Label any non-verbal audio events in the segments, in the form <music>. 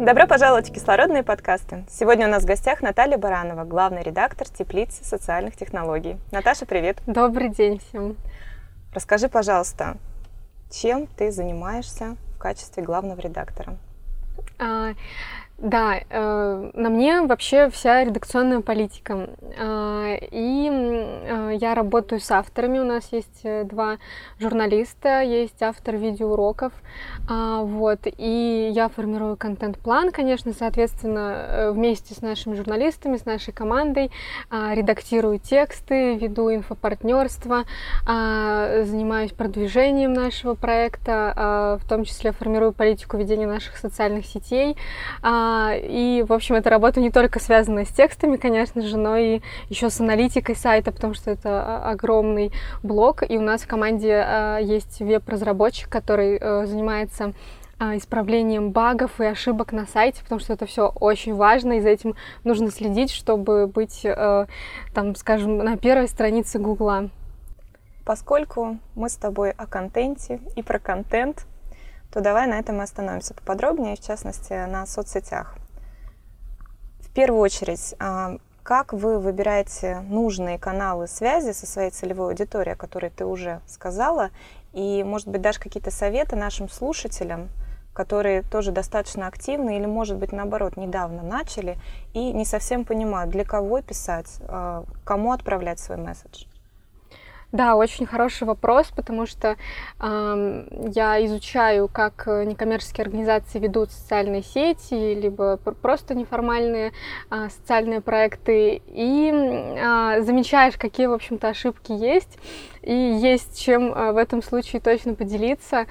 Добро пожаловать в кислородные подкасты. Сегодня у нас в гостях Наталья Баранова, главный редактор теплицы социальных технологий. Наташа, привет. Добрый день всем. Расскажи, пожалуйста, чем ты занимаешься в качестве главного редактора? А, да, э, на мне вообще вся редакционная политика. Э, и э, я работаю с авторами. У нас есть э, два журналиста, есть автор видеоуроков. Э, вот, и я формирую контент-план, конечно, соответственно, э, вместе с нашими журналистами, с нашей командой, э, редактирую тексты, веду инфопартнерство, э, занимаюсь продвижением нашего проекта, э, в том числе формирую политику ведения наших социальных сетей. Э, и, в общем, эта работа не только связана с текстами, конечно же, но и еще с аналитикой сайта, потому что это огромный блок. И у нас в команде а, есть веб-разработчик, который э, занимается а, исправлением багов и ошибок на сайте, потому что это все очень важно, и за этим нужно следить, чтобы быть, э, там, скажем, на первой странице Гугла. Поскольку мы с тобой о контенте и про контент, то давай на этом и остановимся поподробнее, в частности, на соцсетях. В первую очередь, а, как вы выбираете нужные каналы связи со своей целевой аудиторией, о которой ты уже сказала, и, может быть, дашь какие-то советы нашим слушателям, которые тоже достаточно активны или, может быть, наоборот, недавно начали и не совсем понимают, для кого писать, а, кому отправлять свой месседж? Да, очень хороший вопрос, потому что э, я изучаю, как некоммерческие организации ведут социальные сети, либо просто неформальные э, социальные проекты, и э, замечаешь, какие, в общем-то, ошибки есть и есть чем а, в этом случае точно поделиться,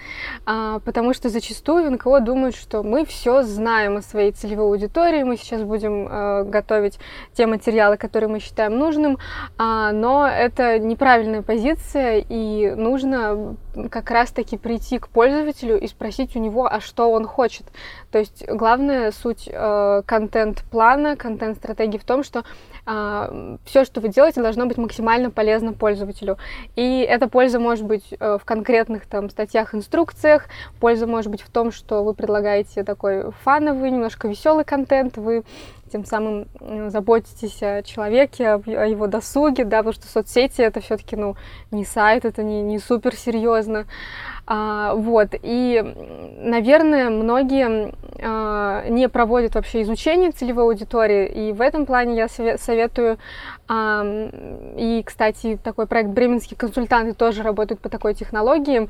а, потому что зачастую НКО думают, что мы все знаем о своей целевой аудитории, мы сейчас будем а, готовить те материалы, которые мы считаем нужным, но это неправильная позиция, и нужно как раз-таки прийти к пользователю и спросить у него, а что он хочет. То есть главная суть контент-плана, контент-стратегии в том, что все, что вы делаете, должно быть максимально полезно пользователю. И эта польза может быть э, в конкретных там статьях, инструкциях, польза может быть в том, что вы предлагаете такой фановый, немножко веселый контент, вы тем самым заботитесь о человеке, о его досуге, да, потому что соцсети это все-таки, ну, не сайт, это не, не супер серьезно. А, вот, и, наверное, многие а, не проводят вообще изучение целевой аудитории, и в этом плане я советую, а, и, кстати, такой проект «Бременские консультанты» тоже работают по такой технологии,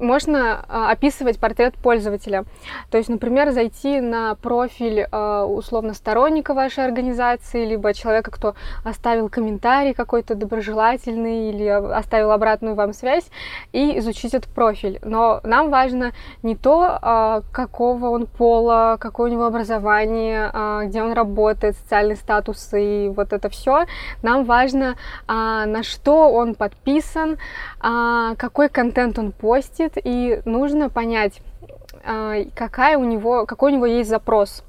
можно а, описывать портрет пользователя. То есть, например, зайти на профиль а, условно сторонника вашей организации, либо человека, кто оставил комментарий какой-то доброжелательный или оставил обратную вам связь, и изучить этот профиль. Но нам важно не то, а, какого он пола, какое у него образование, а, где он работает, социальный статус и вот это все. Нам важно, а, на что он подписан, а, какой контент он постит, и нужно понять, а, какая у него, какой у него есть запрос.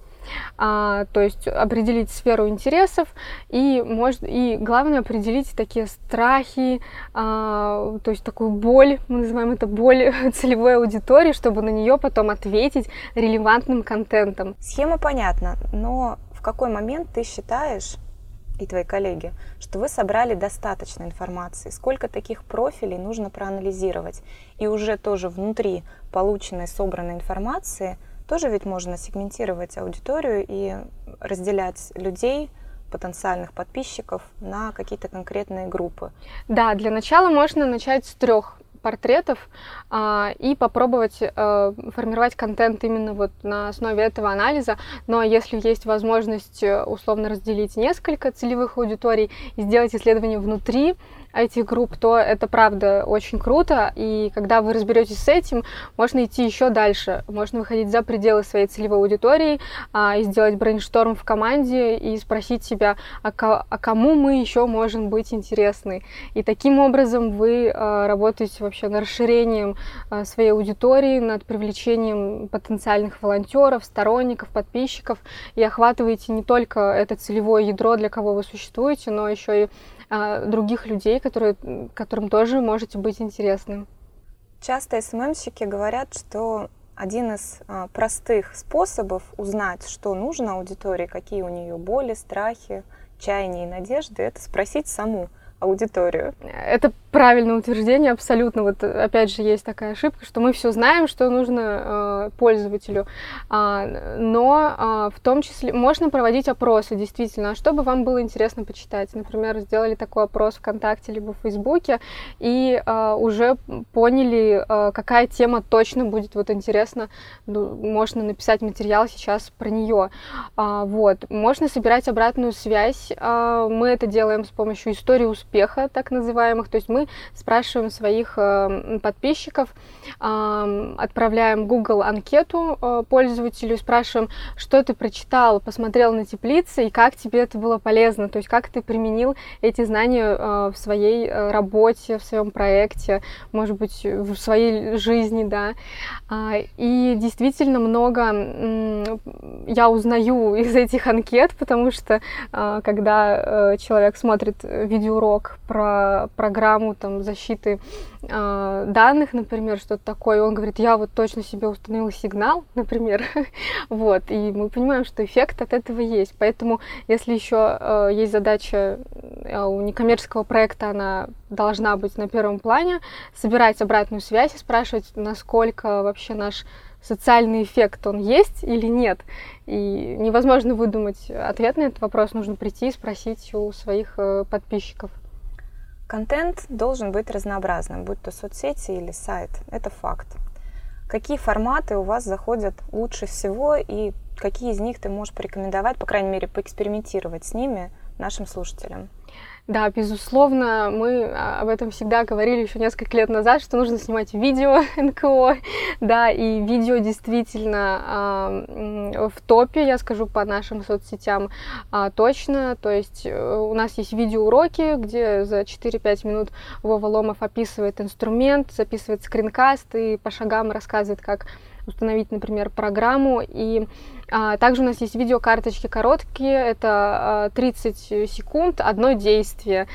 А, то есть определить сферу интересов и, может, и главное определить такие страхи, а, то есть такую боль, мы называем это боль <laughs> целевой аудитории, чтобы на нее потом ответить релевантным контентом. Схема понятна, но в какой момент ты считаешь, и твои коллеги, что вы собрали достаточно информации, сколько таких профилей нужно проанализировать. И уже тоже внутри полученной, собранной информации тоже ведь можно сегментировать аудиторию и разделять людей, потенциальных подписчиков на какие-то конкретные группы. Да, для начала можно начать с трех портретов а, и попробовать а, формировать контент именно вот на основе этого анализа. Но если есть возможность э, условно разделить несколько целевых аудиторий и сделать исследование внутри этих групп, то это правда очень круто. И когда вы разберетесь с этим, можно идти еще дальше. Можно выходить за пределы своей целевой аудитории а, и сделать brainstorm в команде и спросить себя, а, а кому мы еще можем быть интересны. И таким образом вы а, работаете вообще над расширением а, своей аудитории, над привлечением потенциальных волонтеров, сторонников, подписчиков и охватываете не только это целевое ядро, для кого вы существуете, но еще и а, других людей, которые, которым тоже можете быть интересным. Часто СММщики говорят, что один из а, простых способов узнать, что нужно аудитории, какие у нее боли, страхи, чаяния и надежды, это спросить саму аудиторию. Это правильное утверждение, абсолютно. Вот опять же есть такая ошибка, что мы все знаем, что нужно э, пользователю, а, но а, в том числе можно проводить опросы, действительно, а что бы вам было интересно почитать. Например, сделали такой опрос ВКонтакте либо в Фейсбуке и а, уже поняли, а, какая тема точно будет вот интересна. Ну, можно написать материал сейчас про нее. А, вот. Можно собирать обратную связь. А, мы это делаем с помощью истории успеха, так называемых. То есть мы спрашиваем своих э, подписчиков, отправляем Google анкету э, пользователю, спрашиваем, что ты прочитал, посмотрел на теплицы и как тебе это было полезно, то есть как ты применил эти знания э, в своей работе, в своем проекте, может быть, в своей жизни, да. А, и действительно много я узнаю <laughs> из этих анкет, потому что когда человек смотрит видеоурок про программу там, защиты э, данных, например, что-то такое, он говорит, я вот точно себе установил сигнал, например, <laughs> вот, и мы понимаем, что эффект от этого есть, поэтому если еще э, есть задача э, у некоммерческого проекта, она должна быть на первом плане, собирать обратную связь и спрашивать, насколько вообще наш социальный эффект, он есть или нет. И невозможно выдумать ответ на этот вопрос, нужно прийти и спросить у своих э, подписчиков. Контент должен быть разнообразным, будь то соцсети или сайт. Это факт. Какие форматы у вас заходят лучше всего и какие из них ты можешь порекомендовать, по крайней мере, поэкспериментировать с ними нашим слушателям? Да, безусловно, мы а, об этом всегда говорили еще несколько лет назад, что нужно снимать видео <laughs> НКО, да, и видео действительно э, в топе, я скажу по нашим соцсетям э, точно, то есть э, у нас есть видеоуроки, где за 4-5 минут Вова Ломов описывает инструмент, записывает скринкаст и по шагам рассказывает, как установить, например, программу. И а, также у нас есть видеокарточки короткие, это а, 30 секунд, одно действие.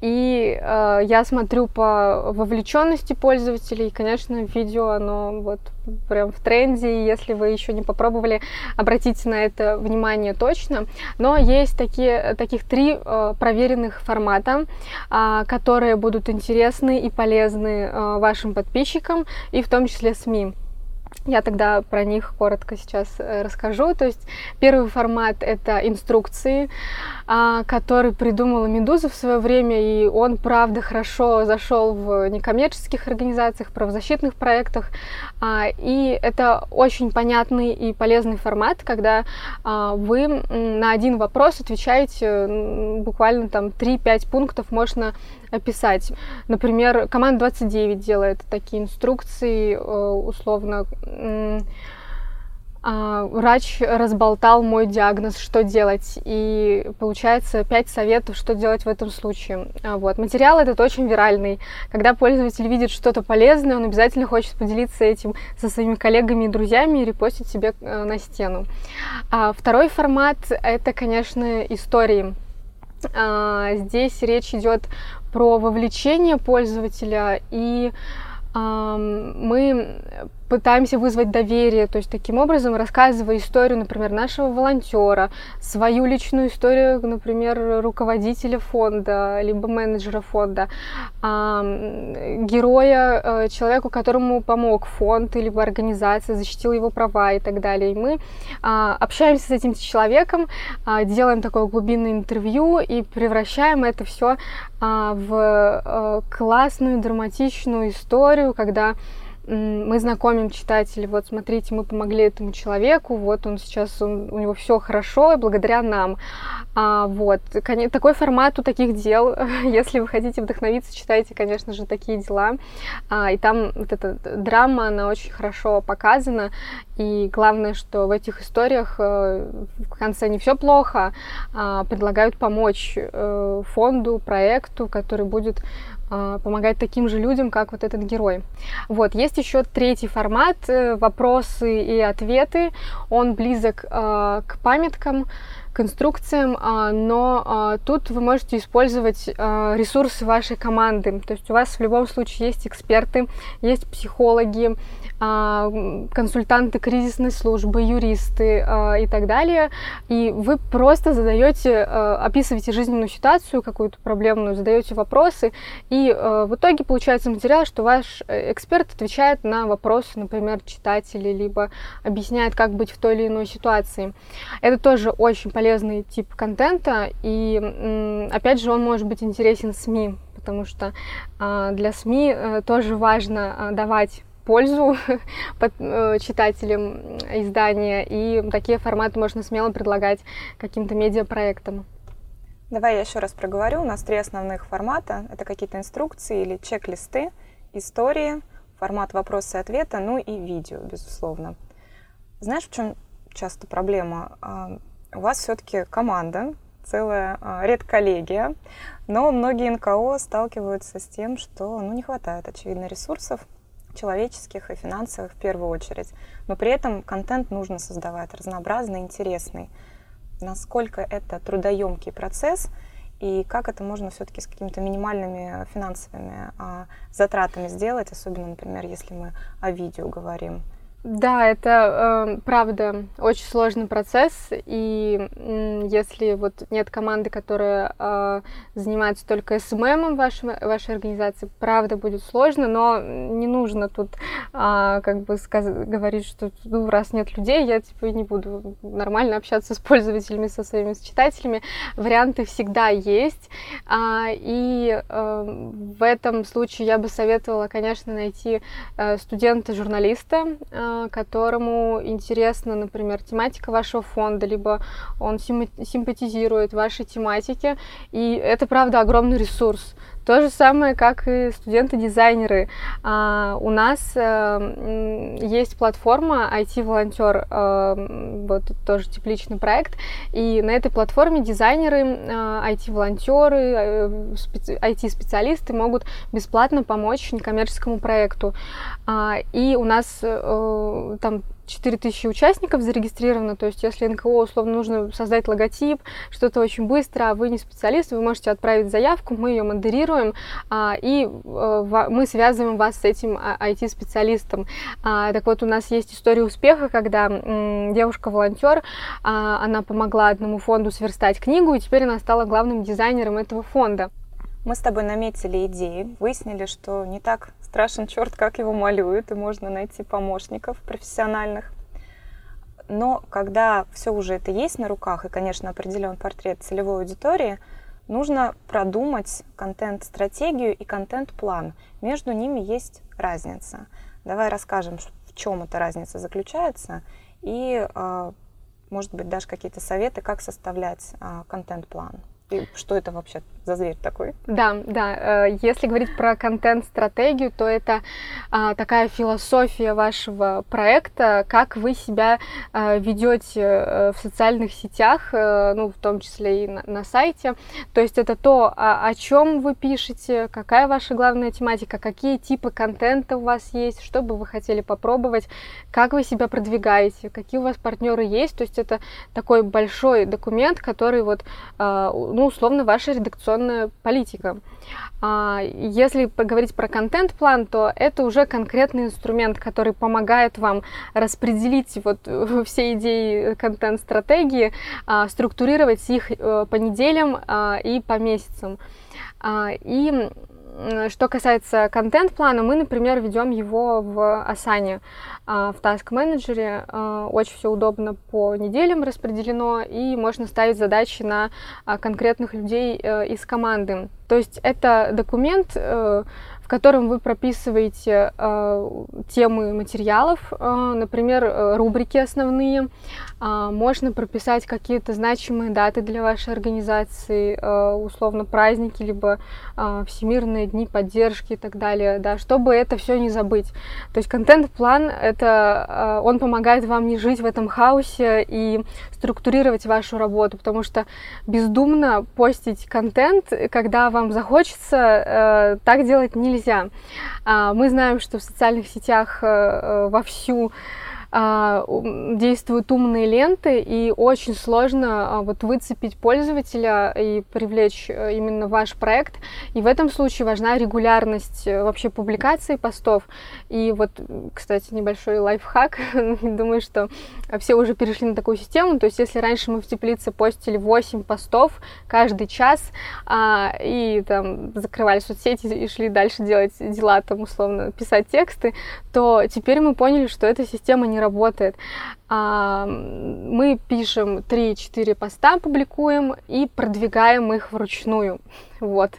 И а, я смотрю по вовлеченности пользователей, и, конечно, видео, оно вот прям в тренде, и если вы еще не попробовали, обратите на это внимание точно. Но есть такие, таких три э, проверенных формата, э, которые будут интересны и полезны э, вашим подписчикам, и в том числе СМИ. Я тогда про них коротко сейчас э, расскажу. То есть первый формат это инструкции, а, который придумала Медуза в свое время, и он, правда, хорошо зашел в некоммерческих организациях, правозащитных проектах. А, и это очень понятный и полезный формат, когда а, вы на один вопрос отвечаете буквально там 3-5 пунктов можно описать. Например, команда 29 делает такие инструкции, э, условно, а, врач разболтал мой диагноз, что делать, и получается пять советов, что делать в этом случае. А, вот. Материал этот очень виральный. Когда пользователь видит что-то полезное, он обязательно хочет поделиться этим со своими коллегами и друзьями и репостить себе э, на стену. А второй формат — это, конечно, истории. Здесь речь идет про вовлечение пользователя. И мы пытаемся вызвать доверие, то есть таким образом рассказывая историю, например, нашего волонтера, свою личную историю, например, руководителя фонда, либо менеджера фонда, героя, э, человеку, которому помог фонд либо организация, защитил его права и так далее. И мы а, общаемся с этим человеком, а, делаем такое глубинное интервью и превращаем это все а, в э, классную, драматичную историю, когда мы знакомим читателей, вот смотрите, мы помогли этому человеку, вот он сейчас, он, у него все хорошо, благодаря нам. А, вот, такой формат у таких дел, <laughs> если вы хотите вдохновиться, читайте, конечно же, такие дела. А, и там вот эта драма, она очень хорошо показана, и главное, что в этих историях э, в конце не все плохо, а предлагают помочь э, фонду, проекту, который будет помогать таким же людям, как вот этот герой. Вот, есть еще третий формат, э, вопросы и ответы. Он близок э, к памяткам, к инструкциям, э, но э, тут вы можете использовать э, ресурсы вашей команды. То есть у вас в любом случае есть эксперты, есть психологи, а, консультанты кризисной службы, юристы а, и так далее. И вы просто задаете, а, описываете жизненную ситуацию какую-то проблемную, задаете вопросы, и в итоге получается материал, что ваш эксперт отвечает на вопросы, например, читателей, либо объясняет, как быть в той или иной ситуации. Это тоже очень полезный тип контента, и опять же он может быть интересен СМИ, потому что для СМИ э, тоже важно давать пользу <laughs> э, читателям издания, и такие форматы можно смело предлагать каким-то медиапроектам. Давай я еще раз проговорю. У нас три основных формата. Это какие-то инструкции или чек-листы, истории, формат вопроса и ответа, ну и видео, безусловно. Знаешь, в чем часто проблема? У вас все-таки команда, целая а, редколлегия, но многие НКО сталкиваются с тем, что ну, не хватает, очевидно, ресурсов человеческих и финансовых в первую очередь. Но при этом контент нужно создавать разнообразный, интересный. Насколько это трудоемкий процесс и как это можно все-таки с какими-то минимальными финансовыми а, затратами сделать, особенно, например, если мы о видео говорим. Да, это э, правда очень сложный процесс, и э, если вот нет команды, которая э, занимается только СММом вашей, вашей организации, правда будет сложно, но не нужно тут э, как бы сказ- говорить, что ну, раз нет людей, я типа не буду нормально общаться с пользователями, со своими с читателями. Варианты всегда есть, э, и э, в этом случае я бы советовала, конечно, найти э, студента-журналиста, э, которому интересна, например, тематика вашего фонда, либо он симпатизирует вашей тематике, и это, правда, огромный ресурс. То же самое, как и студенты-дизайнеры. А, у нас а, есть платформа IT-волонтер, а, вот тоже тепличный проект, и на этой платформе дизайнеры, а, IT-волонтеры, IT-специалисты могут бесплатно помочь некоммерческому проекту. А, и у нас а, там 4000 участников зарегистрировано, то есть если НКО условно нужно создать логотип, что-то очень быстро, а вы не специалист, вы можете отправить заявку, мы ее модерируем, а, и э, мы связываем вас с этим IT-специалистом. А, так вот, у нас есть история успеха, когда девушка-волонтер, а, она помогла одному фонду сверстать книгу, и теперь она стала главным дизайнером этого фонда. Мы с тобой наметили идеи, выяснили, что не так страшен черт, как его малюют, и можно найти помощников профессиональных. Но когда все уже это есть на руках, и, конечно, определен портрет целевой аудитории, нужно продумать контент-стратегию и контент-план. Между ними есть разница. Давай расскажем, в чем эта разница заключается, и, а, может быть, дашь какие-то советы, как составлять а, контент-план. Что это вообще за зверь такой? Да, да. Э, если говорить про контент-стратегию, то это а, такая философия вашего проекта, как вы себя а, ведете э, в социальных сетях, ну, в том числе и на, сайте. То есть это то, о, чем вы пишете, какая ваша главная тематика, какие типы контента у вас есть, что бы вы хотели попробовать, как вы себя продвигаете, какие у вас партнеры есть. То есть это такой большой документ, который вот, ну, условно, ваша редакционная политика. А, если поговорить про контент-план, то это уже конкретный инструмент, который помогает вам распределить вот все идеи контент-стратегии, а, структурировать их э, по неделям а, и по месяцам. И что касается контент-плана, мы, например, ведем его в Асане, в Task Manager. Очень все удобно по неделям распределено, и можно ставить задачи на конкретных людей э, из команды. То есть это документ, э, в котором вы прописываете э, темы материалов, например, рубрики основные. Э, можно прописать какие-то значимые даты для вашей организации, э, условно праздники, либо э, всемирные дни поддержки и так далее, да, чтобы это все не забыть. То есть контент-план это э, он помогает вам не жить в этом хаосе и структурировать вашу работу, потому что бездумно постить контент, когда вам захочется, э, так делать нельзя. А, мы знаем, что в социальных сетях э, вовсю а, действуют умные ленты, и очень сложно а, вот выцепить пользователя и привлечь э, именно ваш проект. И в этом случае важна регулярность э, вообще публикации постов. И вот, кстати, небольшой лайфхак. <laughs> Думаю, что все уже перешли на такую систему. То есть, если раньше мы в теплице постили 8 постов каждый час, а, и там закрывали соцсети и шли дальше делать дела, там условно писать тексты, то теперь мы поняли, что эта система не работает. А, мы пишем 3-4 поста, публикуем и продвигаем их вручную. Вот.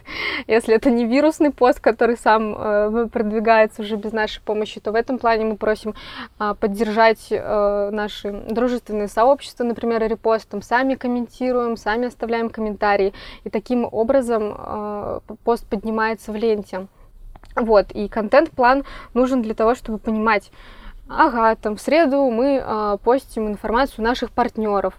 Если это не вирусный пост, который сам э, продвигается уже без нашей помощи, то в этом плане мы просим э, поддержать э, наши дружественные сообщества, например, репостом. Сами комментируем, сами оставляем комментарии. И таким образом э, пост поднимается в ленте. Вот. И контент-план нужен для того, чтобы понимать, Ага, там в среду мы э, постим информацию наших партнеров.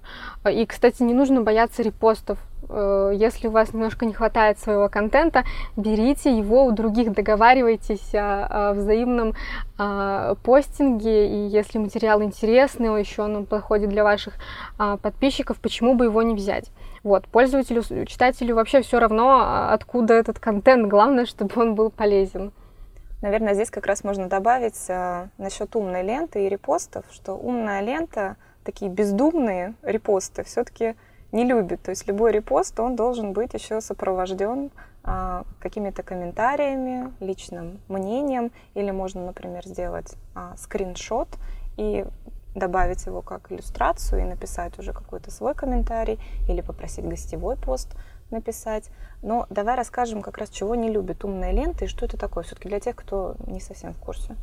И, кстати, не нужно бояться репостов. Э, если у вас немножко не хватает своего контента, берите его у других, договаривайтесь о, о взаимном э, постинге. И если материал интересный, еще он подходит для ваших э, подписчиков, почему бы его не взять? Вот, пользователю, читателю вообще все равно, откуда этот контент, главное, чтобы он был полезен. Наверное, здесь как раз можно добавить э, насчет умной ленты и репостов, что умная лента, такие бездумные репосты все-таки не любит. То есть любой репост, он должен быть еще сопровожден а, какими-то комментариями, личным мнением, или можно, например, сделать а, скриншот и добавить его как иллюстрацию и написать уже какой-то свой комментарий, или попросить гостевой пост написать. Но давай расскажем как раз, чего не любит умная лента и что это такое, все-таки для тех, кто не совсем в курсе.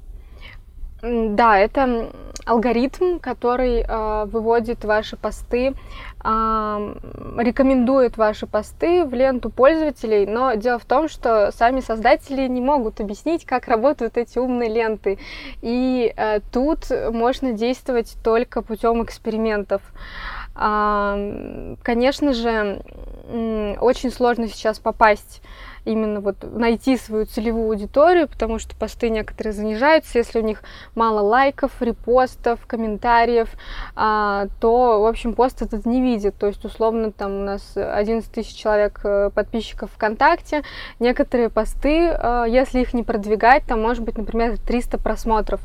Да, это алгоритм, который э, выводит ваши посты, э, рекомендует ваши посты в ленту пользователей, но дело в том, что сами создатели не могут объяснить, как работают эти умные ленты. И э, тут можно действовать только путем экспериментов. Э, конечно же, очень сложно сейчас попасть именно вот найти свою целевую аудиторию, потому что посты некоторые занижаются, если у них мало лайков, репостов, комментариев, а, то, в общем, пост этот не видит. То есть, условно, там у нас 11 тысяч человек э, подписчиков ВКонтакте, некоторые посты, э, если их не продвигать, там может быть, например, 300 просмотров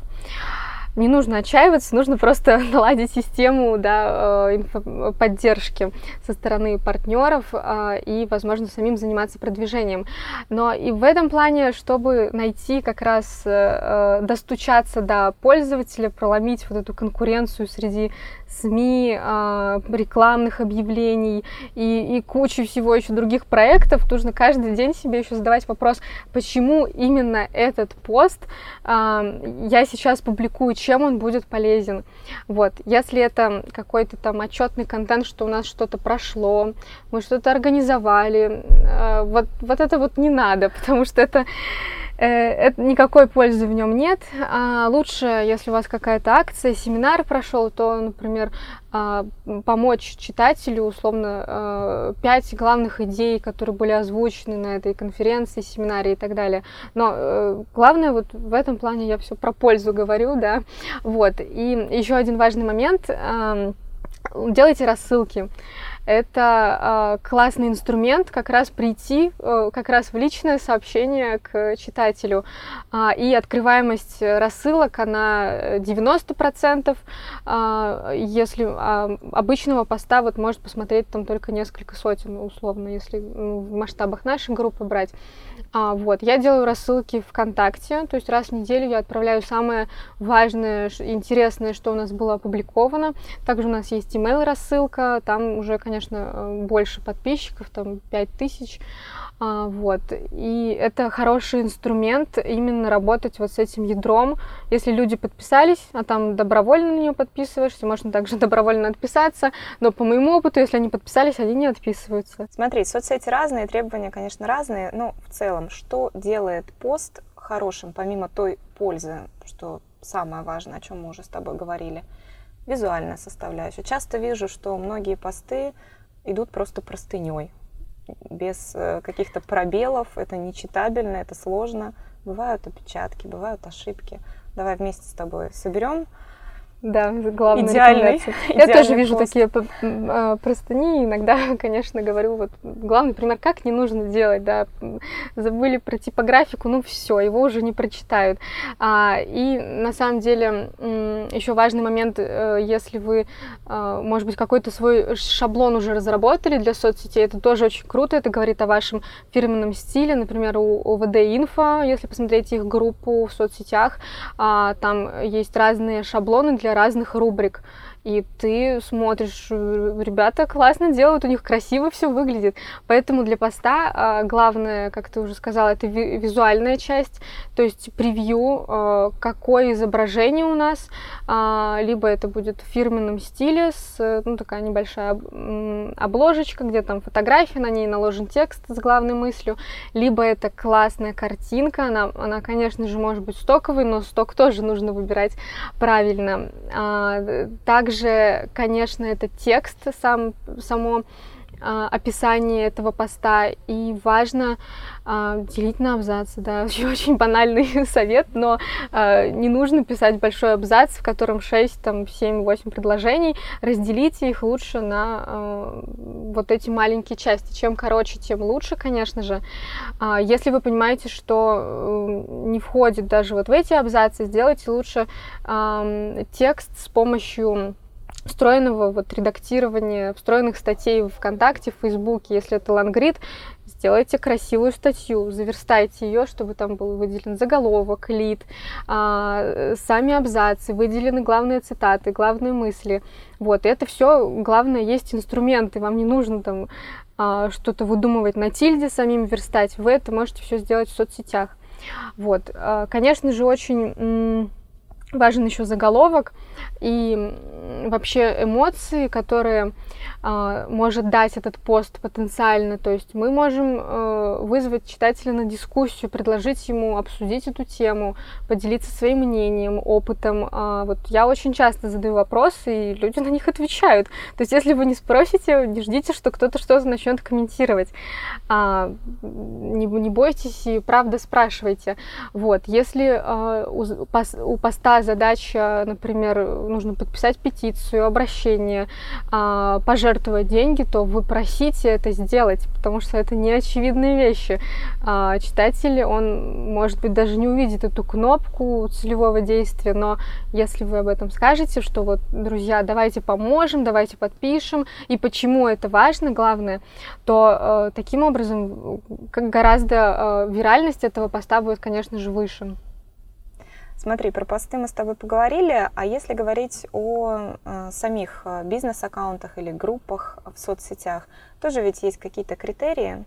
не нужно отчаиваться, нужно просто <laughs> наладить систему да, э, поддержки со стороны партнеров а, и, возможно, самим заниматься продвижением. Но и в этом плане, чтобы найти как раз, э, э, достучаться до пользователя, проломить вот эту конкуренцию среди СМИ, а, рекламных объявлений и, и кучу всего еще других проектов, нужно каждый день себе еще задавать вопрос, почему именно этот пост а, я сейчас публикую, чем он будет полезен. Вот, если это какой-то там отчетный контент, что у нас что-то прошло, мы что-то организовали, а, вот, вот это вот не надо, <laughs> потому что это это, никакой пользы в нем нет. А лучше, если у вас какая-то акция, семинар прошел, то, например, а, помочь читателю, условно, а, пять главных идей, которые были озвучены на этой конференции, семинаре и так далее. Но э, главное вот в этом плане я все про пользу говорю, да. Вот. И еще один важный момент. Делайте рассылки это э, классный инструмент как раз прийти э, как раз в личное сообщение к читателю. Э, и открываемость рассылок, она 90%. Э, если э, обычного поста вот может посмотреть там только несколько сотен, условно, если ну, в масштабах нашей группы брать. А, вот, я делаю рассылки ВКонтакте, то есть раз в неделю я отправляю самое важное, интересное, что у нас было опубликовано. Также у нас есть email рассылка, там уже, конечно, конечно, больше подписчиков, там 5000, а, вот. И это хороший инструмент именно работать вот с этим ядром. Если люди подписались, а там добровольно на нее подписываешься, можно также <laughs> добровольно отписаться, но по моему опыту, если они подписались, они не отписываются. Смотри, соцсети разные, требования, конечно, разные, но в целом, что делает пост хорошим, помимо той пользы, что самое важное, о чем мы уже с тобой говорили, визуальная составляющая. Часто вижу, что многие посты идут просто простыней без э, каких-то пробелов, это нечитабельно, это сложно. Бывают опечатки, бывают ошибки. Давай вместе с тобой соберем да, главное идеальный, <laughs> Я тоже вижу пост. такие а, простыни, иногда, <laughs> конечно, говорю, вот главный пример, как не нужно делать, да, забыли про типографику, ну все, его уже не прочитают. А, и на самом деле еще важный момент, э, если вы, а, может быть, какой-то свой шаблон уже разработали для соцсетей, это тоже очень круто, это говорит о вашем фирменном стиле, например, у ОВД Инфо, если посмотреть их группу в соцсетях, а, там есть разные шаблоны для разных рубрик и ты смотришь, э, ребята классно делают, у них красиво все выглядит. Поэтому для поста а, главное, как ты уже сказала, это визуальная часть, то есть превью, а, какое изображение у нас, а, либо это будет в фирменном стиле с, ну, такая небольшая обложечка, где там фотография, на ней наложен текст с главной мыслью, либо это классная картинка, она, она конечно же, может быть стоковой, но сток тоже нужно выбирать правильно. Также также, конечно, это текст, сам, само а, описание этого поста, и важно а, делить на абзацы, да, <laughs> очень, очень банальный <laughs> совет, но а, не нужно писать большой абзац, в котором 6, там, 7, 8 предложений, разделите их лучше на а, вот эти маленькие части, чем короче, тем лучше, конечно же. А, если вы понимаете, что э, не входит даже вот в эти абзацы, сделайте лучше а, текст с помощью встроенного вот редактирования, встроенных статей в ВКонтакте, в Фейсбуке. Если это лангрид, сделайте красивую статью, заверстайте ее, чтобы там был выделен заголовок, лид, а, сами абзацы, выделены главные цитаты, главные мысли. Вот, и это все, главное, есть инструменты, вам не нужно там а, что-то выдумывать на тильде, самим верстать. Вы это можете все сделать в соцсетях. Вот, а, конечно же, очень важен еще заголовок и вообще эмоции, которые э, может дать этот пост потенциально. То есть мы можем э, вызвать читателя на дискуссию, предложить ему обсудить эту тему, поделиться своим мнением, опытом. Э, вот я очень часто задаю вопросы, и люди на них отвечают. То есть если вы не спросите, не ждите, что кто-то что-то начнет комментировать. А, не, не бойтесь и правда спрашивайте. Вот, если э, у, у поста задача, например, нужно подписать петицию, обращение, а, пожертвовать деньги, то вы просите это сделать, потому что это не очевидные вещи. А, читатель, он, может быть, даже не увидит эту кнопку целевого действия, но если вы об этом скажете, что вот, друзья, давайте поможем, давайте подпишем, и почему это важно, главное, то э, таким образом как гораздо э, виральность этого поста будет, конечно же, выше. Смотри, про посты мы с тобой поговорили, а если говорить о э, самих э, бизнес-аккаунтах или группах в соцсетях, тоже ведь есть какие-то критерии,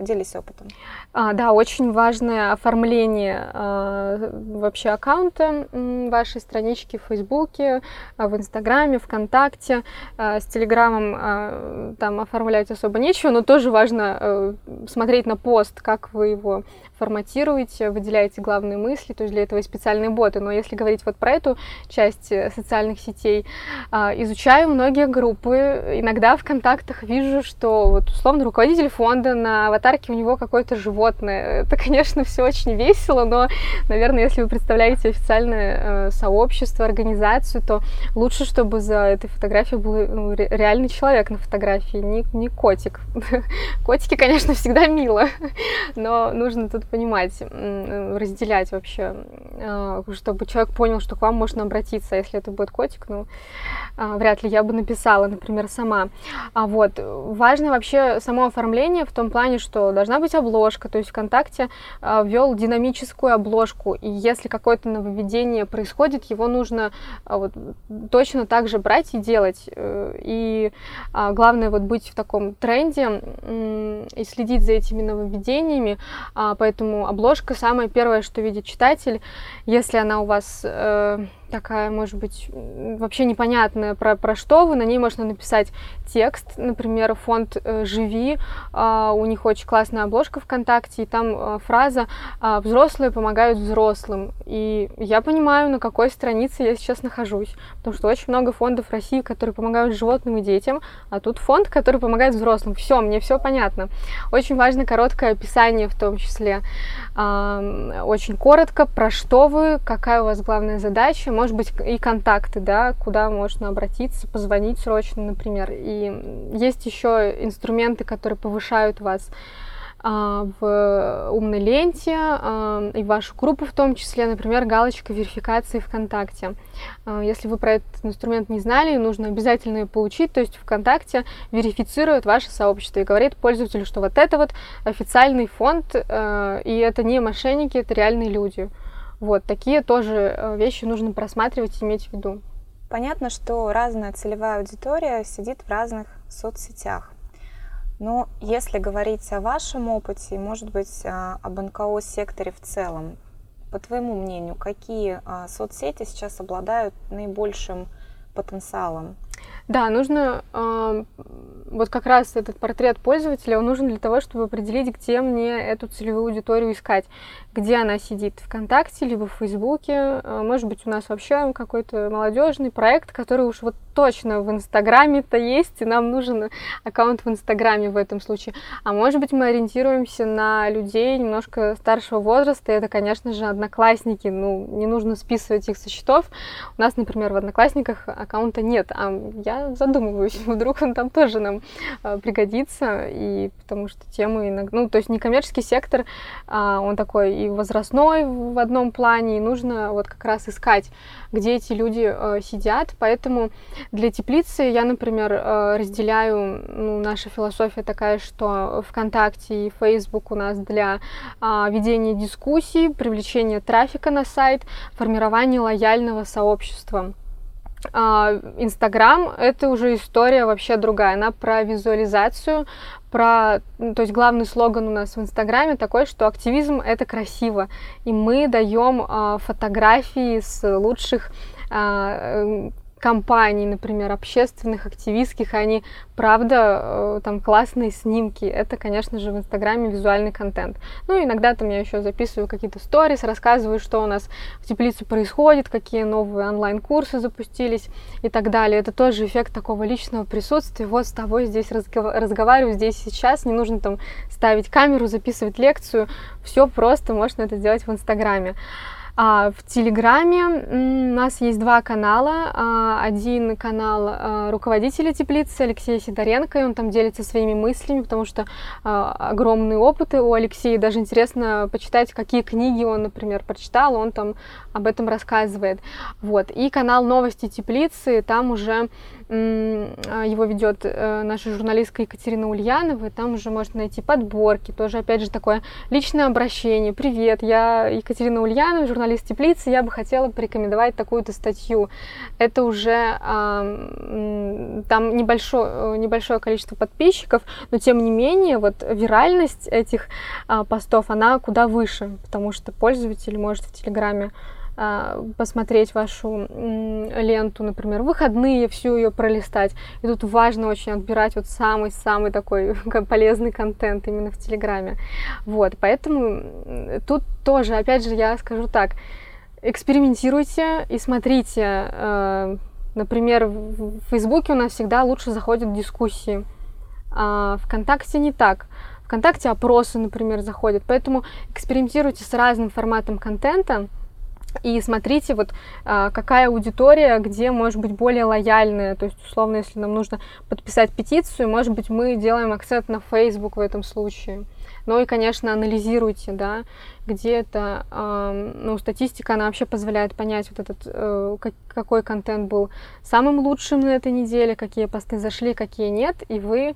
Поделись опытом. А, да, очень важное оформление а, вообще аккаунта вашей странички в Фейсбуке, а, в Инстаграме, ВКонтакте. А, с Телеграмом а, там оформлять особо нечего, но тоже важно а, смотреть на пост, как вы его форматируете, выделяете главные мысли, то есть для этого есть специальные боты. Но если говорить вот про эту часть э, социальных сетей, а, изучаю многие группы, иногда в контактах вижу, что вот условно руководитель фонда на аватарке у него какое-то животное. Это, конечно, все очень весело, но, наверное, если вы представляете официальное э, сообщество, организацию, то лучше, чтобы за этой фотографией был ну, реальный человек на фотографии, не, не котик. <laughs> Котики, конечно, всегда мило, но нужно тут понимать, разделять вообще а, чтобы человек понял, что к вам можно обратиться. Если это будет котик, ну, а, вряд ли я бы написала, например, сама. А вот важно вообще само оформление в том плане, что должна быть обложка, то есть ВКонтакте а, ввел динамическую обложку, и если какое-то нововведение происходит, его нужно вот, точно так же брать и делать. Э, и главное вот быть в таком тренде и следить за этими нововведениями, поэтому обложка самое первое, что видит читатель, если она у вас э, такая, может быть, вообще непонятная про, про что вы, на ней можно написать текст, например, фонд э, «Живи», э, у них очень классная обложка ВКонтакте, и там э, фраза э, «Взрослые помогают взрослым». И я понимаю, на какой странице я сейчас нахожусь, потому что очень много фондов в России, которые помогают животным и детям, а тут фонд, который помогает взрослым. Все, мне все понятно. Очень важно короткое описание в том числе. Очень коротко, про что вы, какая у вас главная задача, может быть, и контакты, да, куда можно обратиться, позвонить срочно, например. И есть еще инструменты, которые повышают вас в умной ленте а, и вашу группу в том числе, например, галочка верификации ВКонтакте. А, если вы про этот инструмент не знали, нужно обязательно ее получить, то есть ВКонтакте верифицирует ваше сообщество и говорит пользователю, что вот это вот официальный фонд, и это не мошенники, это реальные люди. Вот, такие тоже э, вещи нужно просматривать и иметь в виду. Понятно, что разная целевая аудитория сидит в разных соцсетях. Но если говорить о вашем опыте, может быть, а, об НКО-секторе в целом, по твоему мнению, какие а, соцсети сейчас обладают наибольшим потенциалом? Да, нужно э, вот как раз этот портрет пользователя, он нужен для того, чтобы определить, где мне эту целевую аудиторию искать, где она сидит, ВКонтакте, либо в Фейсбуке, может быть, у нас вообще какой-то молодежный проект, который уж вот точно в Инстаграме-то есть, и нам нужен аккаунт в Инстаграме в этом случае. А может быть, мы ориентируемся на людей немножко старшего возраста, и это, конечно же, одноклассники, ну, не нужно списывать их со счетов. У нас, например, в Одноклассниках аккаунта нет, а я задумываюсь, <laughs> вдруг он там тоже нам э, пригодится, и потому что темы иногда, ну, то есть некоммерческий сектор, э, он такой и возрастной в одном плане, и нужно вот как раз искать, где эти люди э, сидят, поэтому для теплицы я, например, э, разделяю, ну, наша философия такая, что ВКонтакте и Facebook у нас для э, ведения дискуссий, привлечения трафика на сайт, формирования лояльного сообщества. А, Инстаграм — это уже история вообще другая. Она про визуализацию, про... Ну, то есть главный слоган у нас в Инстаграме такой, что активизм — это красиво. И мы даем а, фотографии с лучших а, компаний, например, общественных, активистских, они, правда, э, там классные снимки. Это, конечно же, в Инстаграме визуальный контент. Ну, иногда там я еще записываю какие-то сторис, рассказываю, что у нас в теплице происходит, какие новые онлайн-курсы запустились и так далее. Это тоже эффект такого личного присутствия. Вот с тобой здесь разгов... разговариваю, здесь сейчас, не нужно там ставить камеру, записывать лекцию. Все просто, можно это сделать в Инстаграме. А в Телеграме у нас есть два канала. А, один канал а, руководителя теплицы Алексея Сидоренко, и он там делится своими мыслями, потому что а, огромные опыты у Алексея. Даже интересно почитать, какие книги он, например, прочитал, он там об этом рассказывает. Вот. И канал новости теплицы, там уже его ведет э, наша журналистка Екатерина Ульянова, и там уже можно найти подборки, тоже, опять же, такое личное обращение. Привет, я Екатерина Ульянова, журналист Теплицы, я бы хотела порекомендовать такую-то статью. Это уже там небольшое, небольшое количество подписчиков, но тем не менее, вот виральность этих а, постов, она куда выше, потому что пользователь может в Телеграме а, посмотреть вашу ленту, например, выходные, всю ее пролистать. И тут важно очень отбирать вот самый-самый такой <laughs> полезный контент именно в Телеграме. Вот, поэтому тут тоже, опять же, я скажу так, экспериментируйте и смотрите. А, например, в Фейсбуке у нас всегда лучше заходят дискуссии. А ВКонтакте не так. ВКонтакте опросы, например, заходят. Поэтому экспериментируйте с разным форматом контента, и смотрите, вот а, какая аудитория, где может быть более лояльная. То есть, условно, если нам нужно подписать петицию, может быть, мы делаем акцент на Facebook в этом случае. Ну и, конечно, анализируйте, да, где это, э, ну, статистика, она вообще позволяет понять вот этот, э, как, какой контент был самым лучшим на этой неделе, какие посты зашли, какие нет, и вы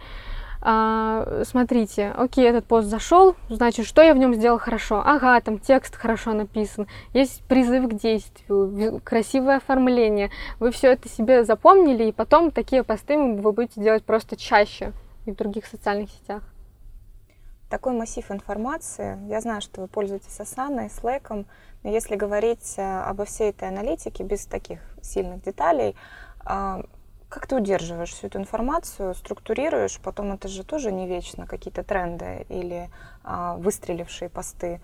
а, смотрите, окей, этот пост зашел, значит, что я в нем сделал хорошо? Ага, там текст хорошо написан, есть призыв к действию, красивое оформление. Вы все это себе запомнили, и потом такие посты вы будете делать просто чаще и в других социальных сетях. Такой массив информации. Я знаю, что вы пользуетесь Asana Slack, но если говорить э, обо всей этой аналитике без таких сильных деталей, а, как ты удерживаешь всю эту информацию, структурируешь? Потом это же тоже не вечно какие-то тренды или а, выстрелившие посты.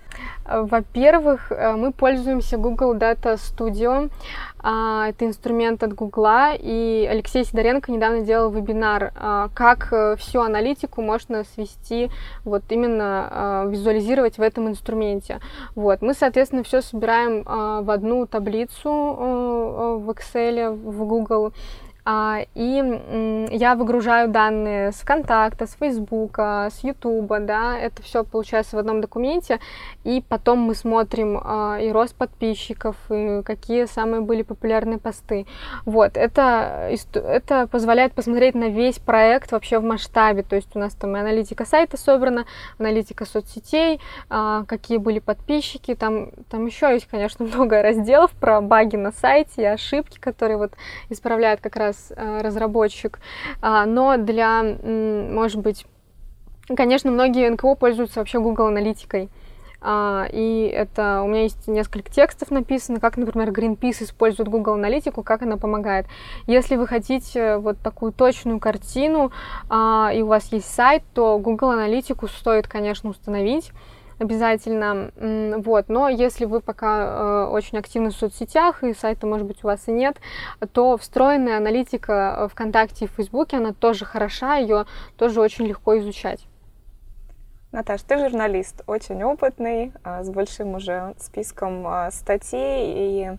Во-первых, э, мы пользуемся Google Data Studio. А, это инструмент от Google, и Алексей Сидоренко недавно делал вебинар, а, как э, всю аналитику можно свести, вот именно а, визуализировать в этом инструменте. Вот. Мы, соответственно, все собираем в одну таблицу э, в Excel, в Google, и я выгружаю данные с ВКонтакта, с Фейсбука, с Ютуба, да, это все получается в одном документе, и потом мы смотрим а, и рост подписчиков, и какие самые были популярные посты. Вот, это, это позволяет посмотреть на весь проект вообще в масштабе, то есть у нас там и аналитика сайта собрана, аналитика соцсетей, а, какие были подписчики, там, там еще есть, конечно, <laughs> много разделов про баги на сайте, и ошибки, которые вот исправляют как раз э, разработчик, а, но для, может быть, конечно, многие НКО пользуются вообще Google аналитикой. А, и это у меня есть несколько текстов написано, как, например, Greenpeace использует Google аналитику, как она помогает. Если вы хотите вот такую точную картину, а, и у вас есть сайт, то Google аналитику стоит, конечно, установить обязательно. Вот. Но если вы пока э, очень активны в соцсетях, и сайта, может быть, у вас и нет, то встроенная аналитика ВКонтакте и Фейсбуке, она тоже хороша, ее тоже очень легко изучать. Наташ, ты журналист, очень опытный, а, с большим уже списком а, статей и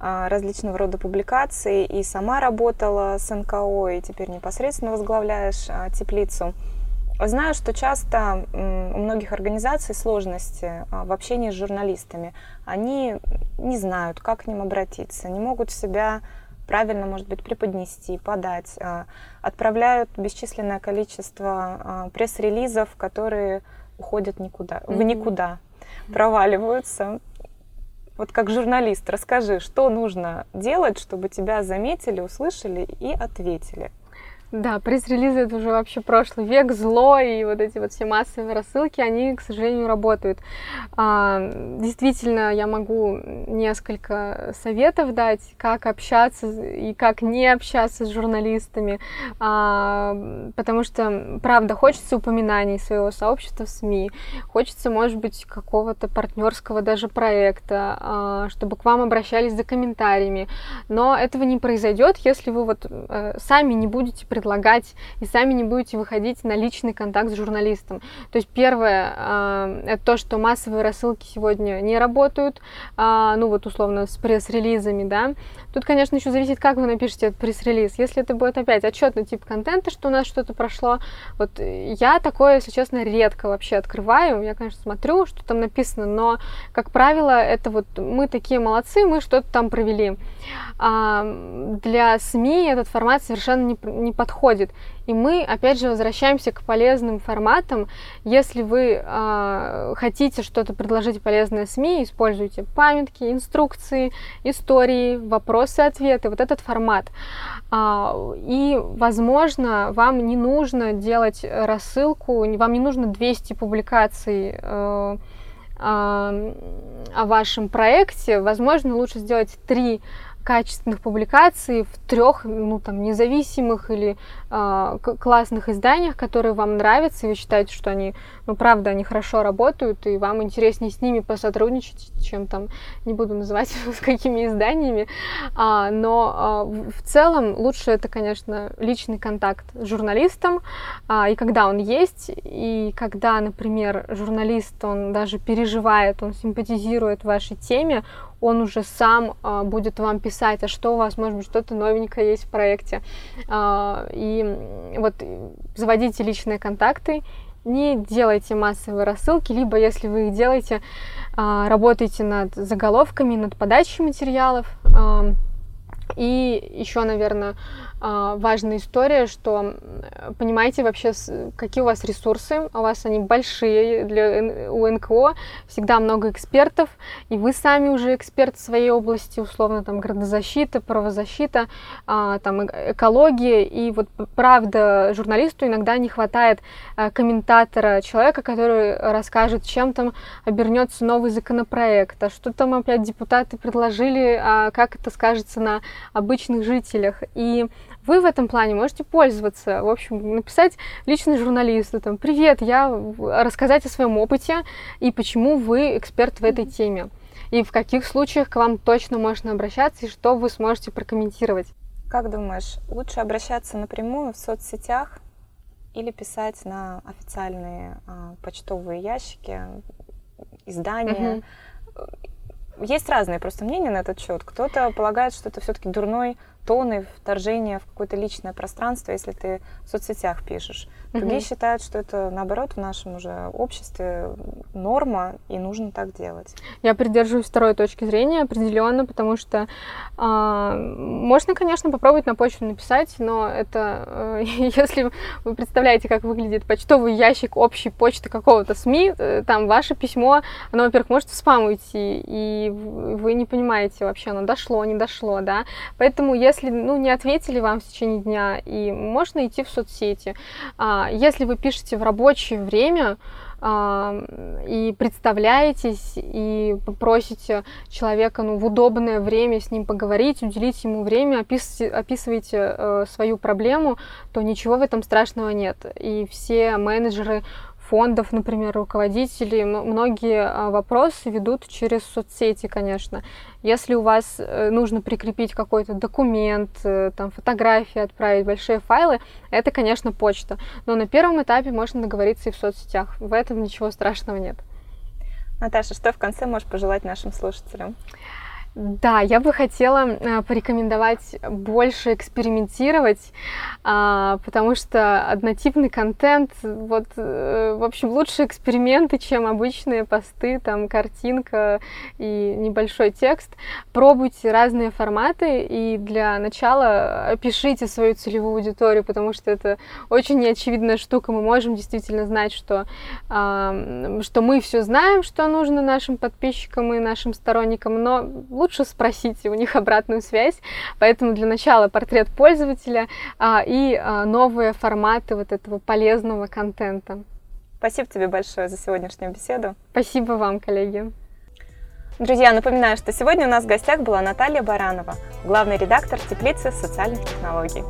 а, различного рода публикаций, и сама работала с НКО, и теперь непосредственно возглавляешь теплицу. Знаю, что часто у многих организаций сложности а, в общении с журналистами. Они не знают, как к ним обратиться, не могут себя правильно, может быть, преподнести, подать. А, отправляют бесчисленное количество а, пресс-релизов, которые уходят никуда, mm-hmm. в никуда, проваливаются. Вот как журналист, расскажи, что нужно делать, чтобы тебя заметили, услышали и ответили. Да, пресс-релизы это уже вообще прошлый век, зло и вот эти вот все массовые рассылки, они, к сожалению, работают. А, действительно, я могу несколько советов дать, как общаться и как не общаться с журналистами, а, потому что, правда, хочется упоминаний своего сообщества в СМИ, хочется, может быть, какого-то партнерского даже проекта, а, чтобы к вам обращались за комментариями, но этого не произойдет, если вы вот э, сами не будете предлагать и сами не будете выходить на личный контакт с журналистом. То есть первое, э, это то, что массовые рассылки сегодня не работают, э, ну вот условно с пресс-релизами, да. Тут, конечно, еще зависит, как вы напишете этот пресс-релиз. Если это будет опять отчетный тип контента, что у нас что-то прошло, вот я такое, если честно, редко вообще открываю. Я, конечно, смотрю, что там написано, но, как правило, это вот мы такие молодцы, мы что-то там провели. А для СМИ этот формат совершенно не, не подходит подходит. И мы, опять же, возвращаемся к полезным форматам. Если вы э, хотите что-то предложить полезное СМИ, используйте памятки, инструкции, истории, вопросы-ответы, вот этот формат. А, и, возможно, вам не нужно делать рассылку, вам не нужно 200 публикаций э, о вашем проекте, возможно, лучше сделать три качественных публикаций в трех, ну, там, независимых или классных изданиях, которые вам нравятся, и вы считаете, что они, ну, правда, они хорошо работают, и вам интереснее с ними посотрудничать, чем там, не буду называть <laughs> с какими изданиями, а, но а, в целом лучше это, конечно, личный контакт с журналистом, а, и когда он есть, и когда, например, журналист, он даже переживает, он симпатизирует вашей теме, он уже сам а, будет вам писать, а что у вас, может быть, что-то новенькое есть в проекте. А, и вот заводите личные контакты, не делайте массовые рассылки, либо если вы их делаете, а, работайте над заголовками, над подачей материалов. И еще, наверное, важная история, что понимаете вообще, какие у вас ресурсы, у вас они большие для у НКО, всегда много экспертов, и вы сами уже эксперт в своей области, условно, там, градозащита, правозащита, а, там, экология, и вот правда, журналисту иногда не хватает а, комментатора, человека, который расскажет, чем там обернется новый законопроект, а что там опять депутаты предложили, а как это скажется на обычных жителях, и вы в этом плане можете пользоваться, в общем, написать личный журналисту, там, привет, я рассказать о своем опыте и почему вы эксперт в этой теме. И в каких случаях к вам точно можно обращаться и что вы сможете прокомментировать. Как думаешь, лучше обращаться напрямую в соцсетях или писать на официальные а, почтовые ящики, издания? Угу. Есть разные просто мнения на этот счет. Кто-то полагает, что это все-таки дурной тоны вторжения в какое-то личное пространство, если ты в соцсетях пишешь. Другие mm считают, что это, наоборот, в нашем уже обществе норма, и нужно так делать. Я придерживаюсь второй точки зрения определенно, потому что э, можно, конечно, попробовать на почту написать, но это, э, <laughs> если вы представляете, как выглядит почтовый ящик общей почты какого-то СМИ, э, там ваше письмо, оно, во-первых, может в спам уйти, и вы не понимаете вообще, оно дошло, не дошло, да. Поэтому, если, ну, не ответили вам в течение дня, и можно идти в соцсети. А, если вы пишете в рабочее время а, и представляетесь, и попросите человека ну, в удобное время с ним поговорить, уделить ему время, опис, описываете э, свою проблему, то ничего в этом страшного нет. И все менеджеры фондов, например, руководители, многие а, вопросы ведут через соцсети, конечно. Если у вас э, нужно прикрепить какой-то документ, э, там, фотографии отправить, большие файлы, это, конечно, почта. Но на первом этапе можно договориться и в соцсетях. В этом ничего страшного нет. Наташа, что в конце можешь пожелать нашим слушателям? Да, я бы хотела э, порекомендовать больше экспериментировать, а, потому что однотипный контент, вот, э, в общем, лучше эксперименты, чем обычные посты, там, картинка и небольшой текст. Пробуйте разные форматы и для начала опишите свою целевую аудиторию, потому что это очень неочевидная штука. Мы можем действительно знать, что, что мы все знаем, что нужно нашим подписчикам и нашим сторонникам, но лучше спросите у них обратную связь. Поэтому для начала портрет пользователя а, и а, новые форматы вот этого полезного контента. Спасибо тебе большое за сегодняшнюю беседу. Спасибо вам, коллеги. Друзья, напоминаю, что сегодня у нас в гостях была Наталья Баранова, главный редактор теплицы социальных технологий.